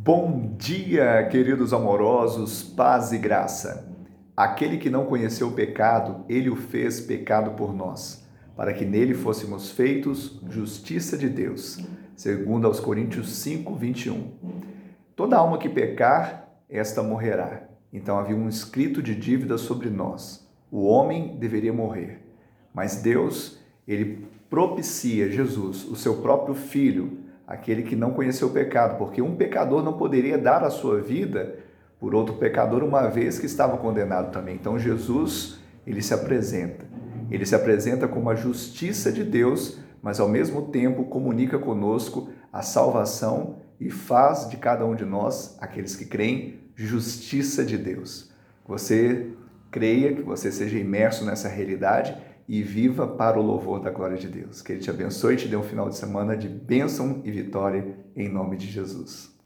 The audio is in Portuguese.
Bom dia, queridos amorosos, paz e graça. Aquele que não conheceu o pecado, ele o fez pecado por nós, para que nele fôssemos feitos justiça de Deus. Segundo aos Coríntios 5, 21. Toda alma que pecar, esta morrerá. Então havia um escrito de dívida sobre nós. O homem deveria morrer. Mas Deus, ele propicia Jesus, o seu próprio filho, aquele que não conheceu o pecado, porque um pecador não poderia dar a sua vida por outro pecador uma vez que estava condenado também. Então Jesus, ele se apresenta. Ele se apresenta como a justiça de Deus, mas ao mesmo tempo comunica conosco a salvação e faz de cada um de nós, aqueles que creem, justiça de Deus. Você creia, que você seja imerso nessa realidade e viva para o louvor da glória de Deus. Que Ele te abençoe e te dê um final de semana de bênção e vitória em nome de Jesus.